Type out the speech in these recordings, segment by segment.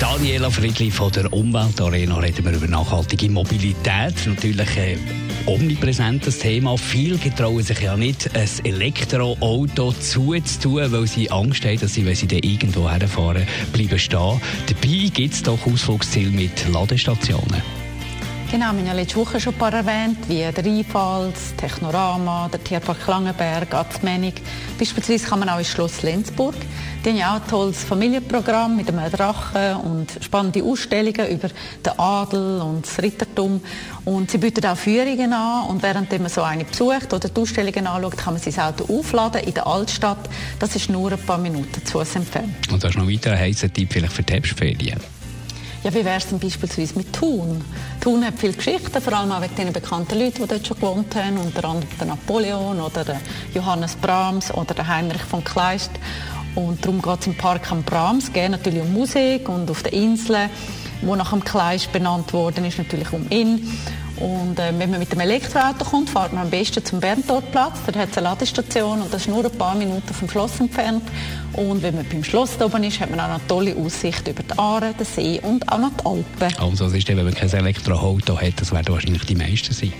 Daniela Friedli von der Umweltarena reden wir über nachhaltige Mobilität. Natürlich äh, omnipräsentes Thema. Viele getrauen sich ja nicht, ein Elektroauto zuzutun, weil sie Angst haben, dass sie, wenn sie dann irgendwo herfahren, bleiben stehen. Dabei gibt es doch Ausflugsziele mit Ladestationen. Genau, wir haben ja letzte Woche schon ein paar erwähnt, wie der Einfalls, Technorama, der Tierpark Langenberg, Atzmenig. Beispielsweise kann man auch ins Schloss Lenzburg. Die haben ja auch ein tolles Familienprogramm mit einem Drachen und spannende Ausstellungen über den Adel und das Rittertum. Und sie bieten auch Führungen an und während man so eine besucht oder die Ausstellungen anschaut, kann man sein Auto aufladen in der Altstadt. Das ist nur ein paar Minuten zu Fuß entfernt. Und das ist noch weiter ein heißer Tipp vielleicht für die Herbstferien. Ja, wie wäre es denn beispielsweise mit Thun? Thun hat viele Geschichten, vor allem auch wegen den bekannten Leuten, die dort schon gewohnt haben, unter anderem der Napoleon oder der Johannes Brahms oder der Heinrich von Kleist. Und darum geht es im Park am Brahms, geht natürlich um Musik und auf der Insel, wo nach dem Kleist benannt worden ist, natürlich um ihn. Und äh, wenn man mit dem Elektroauto kommt, fährt man am besten zum Berntorplatz. Da hat es eine Ladestation und das ist nur ein paar Minuten vom Schloss entfernt. Und wenn man beim Schloss oben ist, hat man auch eine tolle Aussicht über die Aare, den See und auch noch die Alpen. Also, was ist denn, wenn man kein Elektroauto hat? Das werden wahrscheinlich die meisten sein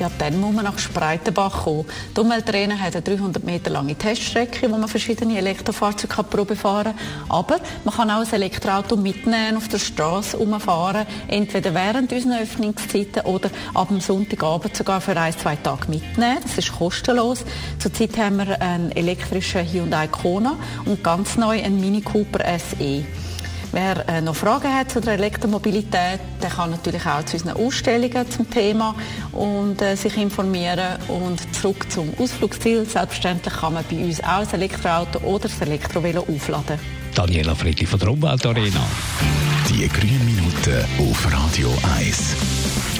ja, dann muss man nach Spreitenbach kommen. Die Umweltarena hat eine 300 Meter lange Teststrecke, wo man verschiedene Elektrofahrzeuge probe fahren kann. Aber man kann auch ein Elektroauto mitnehmen auf der Straße umfahren, entweder während unserer Öffnungszeiten oder ab dem Sonntagabend sogar für ein, zwei Tage mitnehmen. Das ist kostenlos. Zurzeit haben wir einen elektrischen Hyundai Kona und ganz neu einen Mini Cooper SE. Wer äh, noch Fragen hat zu der Elektromobilität, der kann natürlich auch zu unseren Ausstellungen zum Thema und äh, sich informieren. Und zurück zum Ausflugsziel. Selbstverständlich kann man bei uns auch das Elektroauto oder das Elektrovelo aufladen. Daniela Friedli von der Umweltarena. Die grünen Minuten auf Radio 1.